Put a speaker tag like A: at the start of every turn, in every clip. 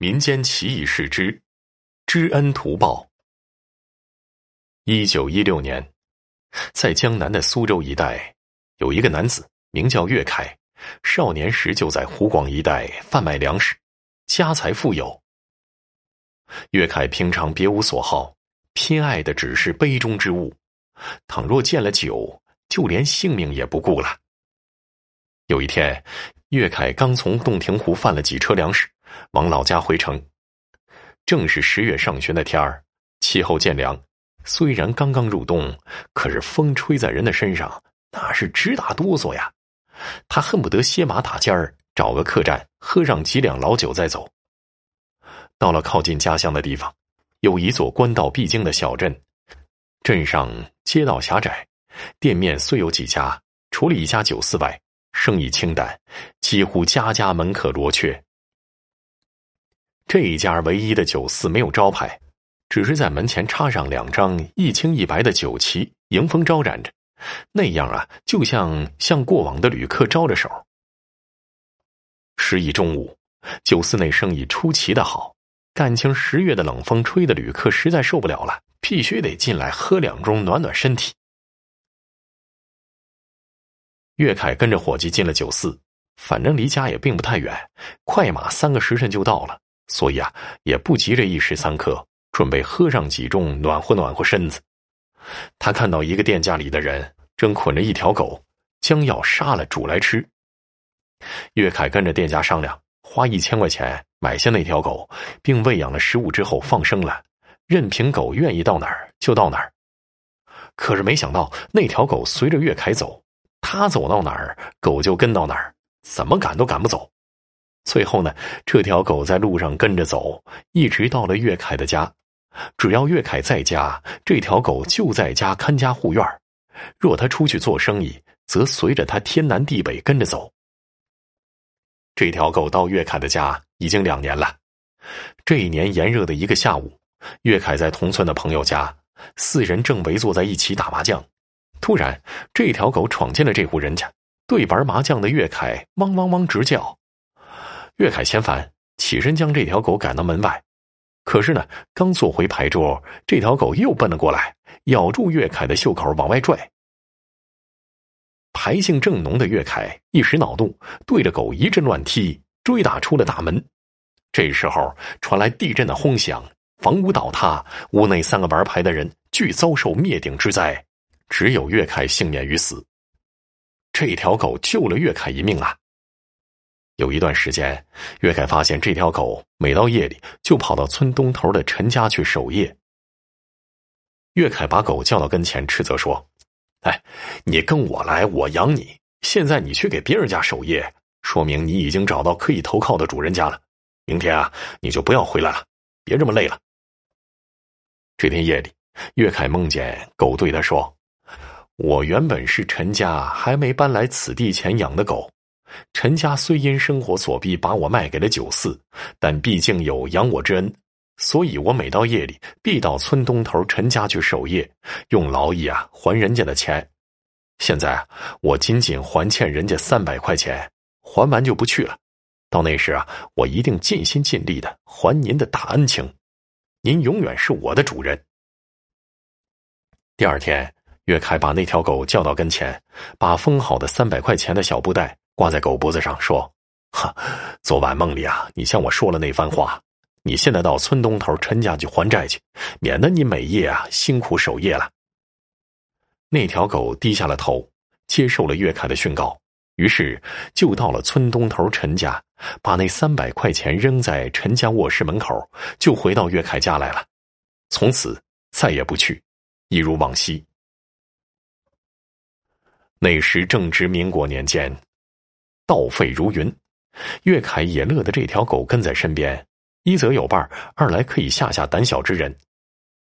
A: 民间奇异事之知恩图报。一九一六年，在江南的苏州一带，有一个男子名叫岳凯，少年时就在湖广一带贩卖粮食，家财富有。岳凯平常别无所好，偏爱的只是杯中之物，倘若见了酒，就连性命也不顾了。有一天，岳凯刚从洞庭湖贩了几车粮食，往老家回城。正是十月上旬的天儿，气候渐凉。虽然刚刚入冬，可是风吹在人的身上，那是直打哆嗦呀。他恨不得歇马打尖儿，找个客栈喝上几两老酒再走。到了靠近家乡的地方，有一座官道必经的小镇。镇上街道狭窄，店面虽有几家，除了一家酒肆外。生意清淡，几乎家家门可罗雀。这一家唯一的酒肆没有招牌，只是在门前插上两张一青一白的酒旗，迎风招展着，那样啊，就像向过往的旅客招着手。时已中午，酒肆内生意出奇的好，感情十月的冷风吹的旅客实在受不了了，必须得进来喝两盅暖暖身体。岳凯跟着伙计进了酒肆，反正离家也并不太远，快马三个时辰就到了，所以啊，也不急着一时三刻，准备喝上几盅暖和暖和身子。他看到一个店家里的人正捆着一条狗，将要杀了煮来吃。岳凯跟着店家商量，花一千块钱买下那条狗，并喂养了食物之后放生了，任凭狗愿意到哪儿就到哪儿。可是没想到，那条狗随着岳凯走。他走到哪儿，狗就跟到哪儿，怎么赶都赶不走。最后呢，这条狗在路上跟着走，一直到了岳凯的家。只要岳凯在家，这条狗就在家看家护院；若他出去做生意，则随着他天南地北跟着走。这条狗到岳凯的家已经两年了。这一年炎热的一个下午，岳凯在同村的朋友家，四人正围坐在一起打麻将。突然，这条狗闯进了这户人家，对玩麻将的岳凯汪汪汪直叫。岳凯嫌烦，起身将这条狗赶到门外。可是呢，刚坐回牌桌，这条狗又奔了过来，咬住岳凯的袖口往外拽。牌性正浓的岳凯一时恼怒，对着狗一阵乱踢，追打出了大门。这时候传来地震的轰响，房屋倒塌，屋内三个玩牌的人俱遭受灭顶之灾。只有岳凯幸免于死。这条狗救了岳凯一命啊！有一段时间，岳凯发现这条狗每到夜里就跑到村东头的陈家去守夜。岳凯把狗叫到跟前，斥责说：“哎，你跟我来，我养你。现在你去给别人家守夜，说明你已经找到可以投靠的主人家了。明天啊，你就不要回来了，别这么累了。”这天夜里，岳凯梦见狗对他说。我原本是陈家还没搬来此地前养的狗，陈家虽因生活所逼把我卖给了酒肆，但毕竟有养我之恩，所以我每到夜里必到村东头陈家去守夜，用劳役啊还人家的钱。现在我仅仅还欠人家三百块钱，还完就不去了。到那时啊，我一定尽心尽力的还您的大恩情，您永远是我的主人。第二天。岳凯把那条狗叫到跟前，把封好的三百块钱的小布袋挂在狗脖子上，说：“哈，昨晚梦里啊，你向我说了那番话。你现在到村东头陈家去还债去，免得你每夜啊辛苦守夜了。”那条狗低下了头，接受了岳凯的训告，于是就到了村东头陈家，把那三百块钱扔在陈家卧室门口，就回到岳凯家来了。从此再也不去，一如往昔。那时正值民国年间，盗匪如云。岳凯也乐得这条狗跟在身边，一则有伴二来可以吓吓胆小之人。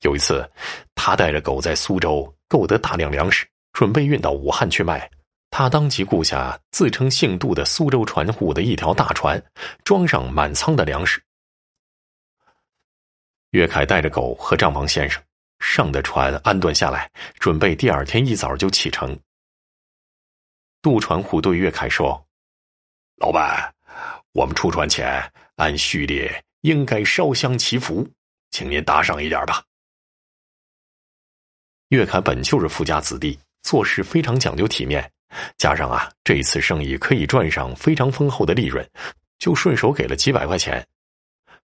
A: 有一次，他带着狗在苏州购得大量粮食，准备运到武汉去卖。他当即雇下自称姓杜的苏州船户的一条大船，装上满仓的粮食。岳凯带着狗和帐房先生上的船，安顿下来，准备第二天一早就启程。杜船户对岳凯说：“老板，我们出船前按序列应该烧香祈福，请您打赏一点吧。岳凯本就是富家子弟，做事非常讲究体面，加上啊，这一次生意可以赚上非常丰厚的利润，就顺手给了几百块钱。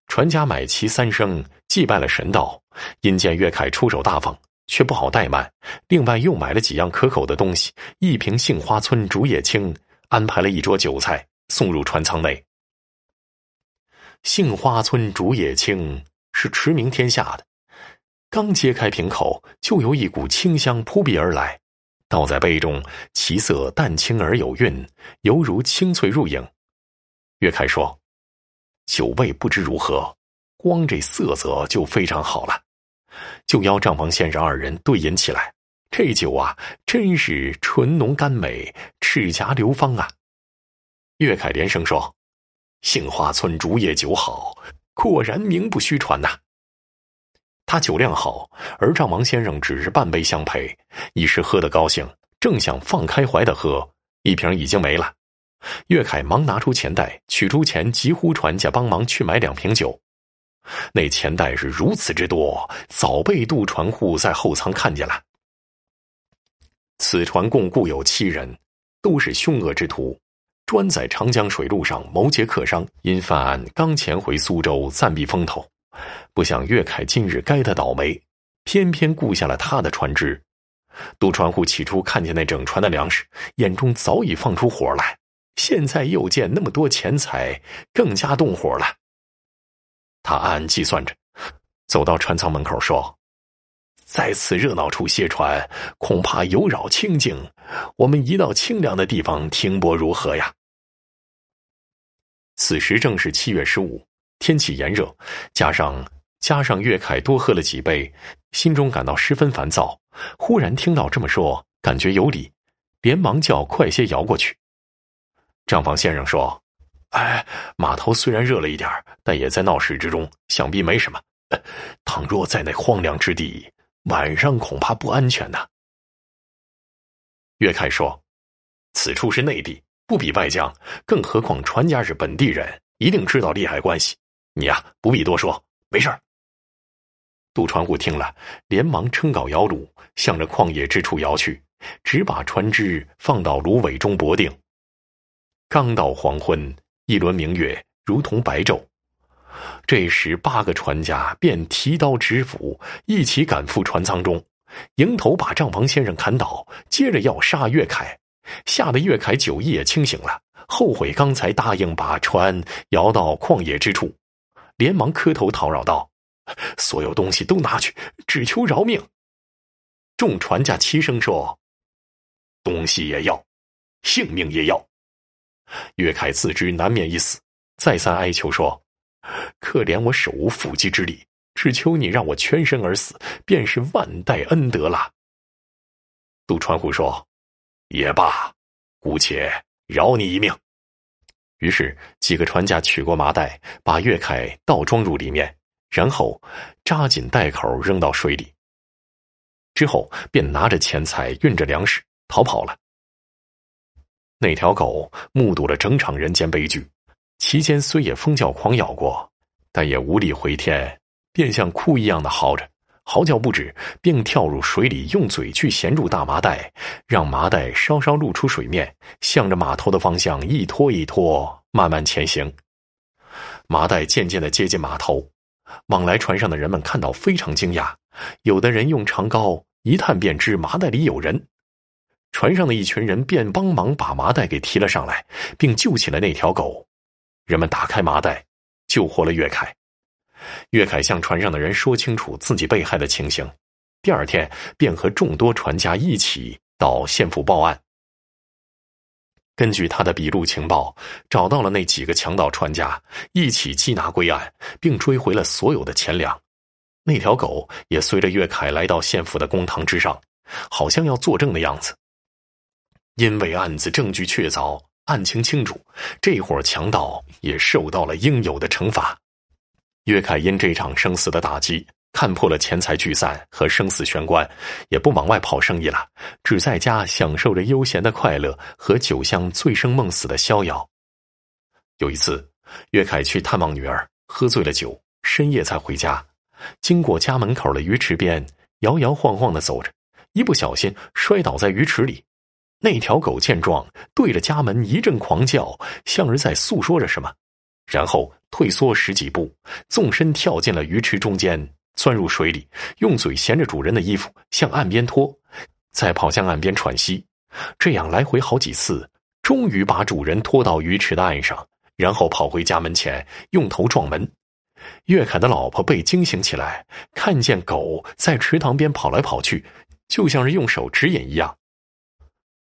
A: 船家买齐三生，祭拜了神道。因见岳凯出手大方，却不好怠慢，另外又买了几样可口的东西，一瓶杏花村竹叶青，安排了一桌酒菜送入船舱内。杏花村竹叶青是驰名天下的，刚揭开瓶口，就有一股清香扑鼻而来。倒在杯中，其色淡清而有韵，犹如清脆入影。岳凯说。酒味不知如何，光这色泽就非常好了。就邀账房先生二人对饮起来。这酒啊，真是醇浓甘美，齿颊流芳啊！岳凯连声说：“杏花村竹叶酒好，果然名不虚传呐。”他酒量好，而丈王先生只是半杯相陪，一时喝得高兴，正想放开怀的喝，一瓶已经没了。岳凯忙拿出钱袋，取出钱，急呼船家帮忙去买两瓶酒。那钱袋是如此之多，早被渡船户在后舱看见了。此船共雇有七人，都是凶恶之徒，专在长江水路上谋劫客商。因犯案刚潜回苏州暂避风头，不想岳凯今日该他倒霉，偏偏雇下了他的船只。渡船户起初看见那整船的粮食，眼中早已放出火来。现在又见那么多钱财，更加动火了。他暗暗计算着，走到船舱门口说：“在此热闹处卸船，恐怕有扰清静。我们移到清凉的地方停泊如何呀？”此时正是七月十五，天气炎热，加上加上岳凯多喝了几杯，心中感到十分烦躁。忽然听到这么说，感觉有理，连忙叫快些摇过去。账房先生说：“哎，码头虽然热了一点但也在闹市之中，想必没什么。倘若在那荒凉之地，晚上恐怕不安全呐。”岳凯说：“此处是内地，不比外江，更何况船家是本地人，一定知道利害关系。你呀，不必多说，没事儿。”杜传户听了，连忙撑镐摇橹，向着旷野之处摇去，只把船只放到芦苇中泊定。刚到黄昏，一轮明月如同白昼。这时，八个船家便提刀执斧，一起赶赴船舱中，迎头把账房先生砍倒，接着要杀岳凯，吓得岳凯酒意也清醒了，后悔刚才答应把船摇到旷野之处，连忙磕头讨饶道：“所有东西都拿去，只求饶命。”众船家齐声说：“东西也要，性命也要。”岳凯自知难免一死，再三哀求说：“可怜我手无缚鸡之力，只求你让我全身而死，便是万代恩德了。”杜传虎说：“也罢，姑且饶你一命。”于是几个船家取过麻袋，把岳凯倒装入里面，然后扎紧袋口扔到水里。之后便拿着钱财，运着粮食逃跑了。那条狗目睹了整场人间悲剧，其间虽也疯叫狂咬过，但也无力回天，便像哭一样的嚎着，嚎叫不止，并跳入水里，用嘴去衔住大麻袋，让麻袋稍稍露出水面，向着码头的方向一拖一拖，慢慢前行。麻袋渐渐的接近码头，往来船上的人们看到非常惊讶，有的人用长篙一探便知麻袋里有人。船上的一群人便帮忙把麻袋给提了上来，并救起了那条狗。人们打开麻袋，救活了岳凯。岳凯向船上的人说清楚自己被害的情形，第二天便和众多船家一起到县府报案。根据他的笔录情报，找到了那几个强盗船家，一起缉拿归案，并追回了所有的钱粮。那条狗也随着岳凯来到县府的公堂之上，好像要作证的样子。因为案子证据确凿，案情清楚，这伙强盗也受到了应有的惩罚。岳凯因这场生死的打击，看破了钱财聚散和生死玄关，也不往外跑生意了，只在家享受着悠闲的快乐和酒香醉生梦死的逍遥。有一次，岳凯去探望女儿，喝醉了酒，深夜才回家。经过家门口的鱼池边，摇摇晃晃的走着，一不小心摔倒在鱼池里。那条狗见状，对着家门一阵狂叫，像是在诉说着什么，然后退缩十几步，纵身跳进了鱼池中间，钻入水里，用嘴衔着主人的衣服向岸边拖，再跑向岸边喘息，这样来回好几次，终于把主人拖到鱼池的岸上，然后跑回家门前，用头撞门。岳凯的老婆被惊醒起来，看见狗在池塘边跑来跑去，就像是用手指引一样。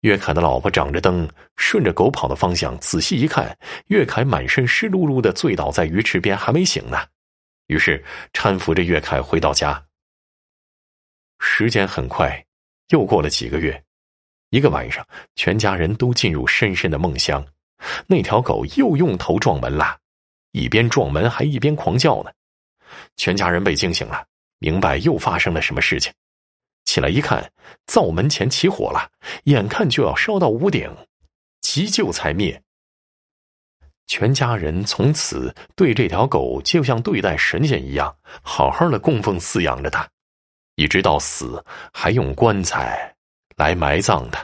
A: 岳凯的老婆掌着灯，顺着狗跑的方向仔细一看，岳凯满身湿漉漉的，醉倒在鱼池边，还没醒呢。于是搀扶着岳凯回到家。时间很快，又过了几个月。一个晚上，全家人都进入深深的梦乡。那条狗又用头撞门了，一边撞门还一边狂叫呢。全家人被惊醒了，明白又发生了什么事情。起来一看，灶门前起火了，眼看就要烧到屋顶，急救才灭。全家人从此对这条狗就像对待神仙一样，好好的供奉饲养着它，一直到死还用棺材来埋葬它。